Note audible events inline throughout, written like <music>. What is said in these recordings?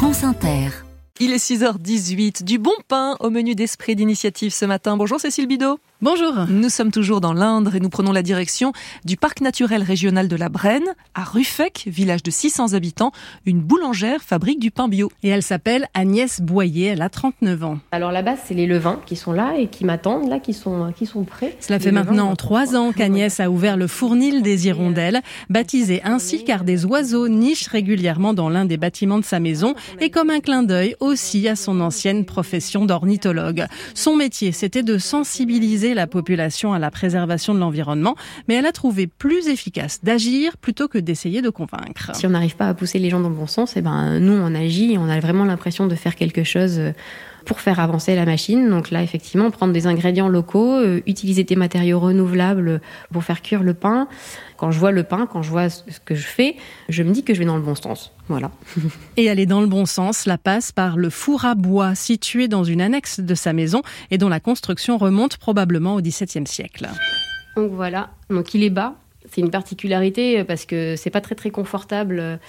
France Inter. Il est 6h18, du bon pain au menu d'esprit d'initiative ce matin. Bonjour Cécile Bidot. Bonjour. Nous sommes toujours dans l'Indre et nous prenons la direction du parc naturel régional de la Brenne, à Ruffec, village de 600 habitants. Une boulangère fabrique du pain bio. Et elle s'appelle Agnès Boyer, elle a 39 ans. Alors là-bas, c'est les levains qui sont là et qui m'attendent, là, qui sont, qui sont prêts. Cela fait maintenant trois ans qu'Agnès a ouvert le fournil des hirondelles, baptisé ainsi car des oiseaux nichent régulièrement dans l'un des bâtiments de sa maison et comme un clin d'œil aussi à son ancienne profession d'ornithologue. Son métier, c'était de sensibiliser la population à la préservation de l'environnement, mais elle a trouvé plus efficace d'agir plutôt que d'essayer de convaincre. Si on n'arrive pas à pousser les gens dans le bon sens, eh ben, nous, on agit et on a vraiment l'impression de faire quelque chose euh, pour faire avancer la machine. Donc là, effectivement, prendre des ingrédients locaux, euh, utiliser des matériaux renouvelables pour faire cuire le pain. Quand je vois le pain, quand je vois ce que je fais, je me dis que je vais dans le bon sens. Voilà. <laughs> Et aller dans le bon sens, la passe par le four à bois situé dans une annexe de sa maison et dont la construction remonte probablement au XVIIe siècle. Donc voilà. Donc il est bas. C'est une particularité parce que c'est pas très très confortable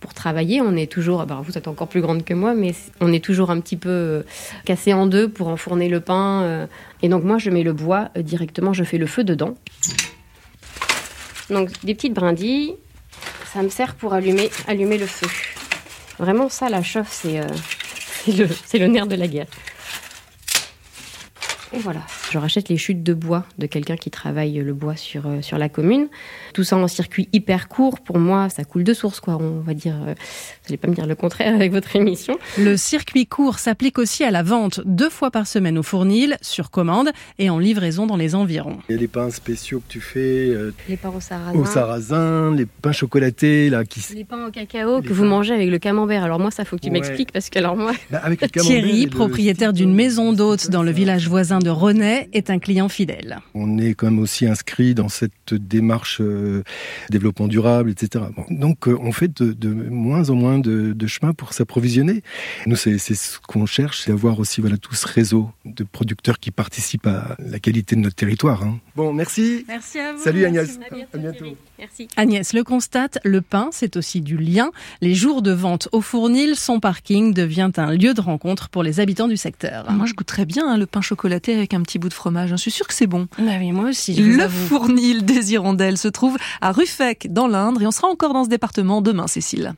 pour travailler. On est toujours, bah, vous êtes encore plus grande que moi, mais on est toujours un petit peu cassé en deux pour enfourner le pain. Et donc moi, je mets le bois directement, je fais le feu dedans. Donc des petites brindilles, ça me sert pour allumer, allumer le feu. Vraiment, ça, la chauffe, c'est euh, <laughs> le nerf de la guerre. Et voilà. Je rachète les chutes de bois de quelqu'un qui travaille le bois sur, euh, sur la commune. Tout ça en circuit hyper court. Pour moi, ça coule de source, quoi. On va dire. Euh, vous n'allez pas me dire le contraire avec votre émission. Le circuit court s'applique aussi à la vente deux fois par semaine au fournil, sur commande et en livraison dans les environs. Il y a les pains spéciaux que tu fais. Euh, les pains au sarrasin. Au sarrasin, les pains chocolatés, là. Qui... Les pains au cacao les que pains. vous mangez avec le camembert. Alors moi, ça faut que tu ouais. m'expliques parce que alors moi. Bah, avec le Thierry, propriétaire d'une maison d'hôtes dans le village voisin de René, est un client fidèle. On est quand même aussi inscrit dans cette démarche euh, développement durable, etc. Bon, donc euh, on fait de, de, moins en moins de, de chemin pour s'approvisionner. Nous, c'est ce qu'on cherche, c'est avoir aussi voilà, tout ce réseau de producteurs qui participent à la qualité de notre territoire. Hein. Bon, merci. Merci à vous. Salut Agnès. À bientôt. À bientôt. Merci. Agnès le constate, le pain, c'est aussi du lien. Les jours de vente au fournil, son parking devient un lieu de rencontre pour les habitants du secteur. Moi, je goûterais bien hein, le pain chocolaté avec un petit bout de fromage. Je suis sûre que c'est bon. Bah oui, moi aussi. le fournil des Hirondelles se trouve à Ruffec, dans l'Indre, et on sera encore dans ce département demain, Cécile.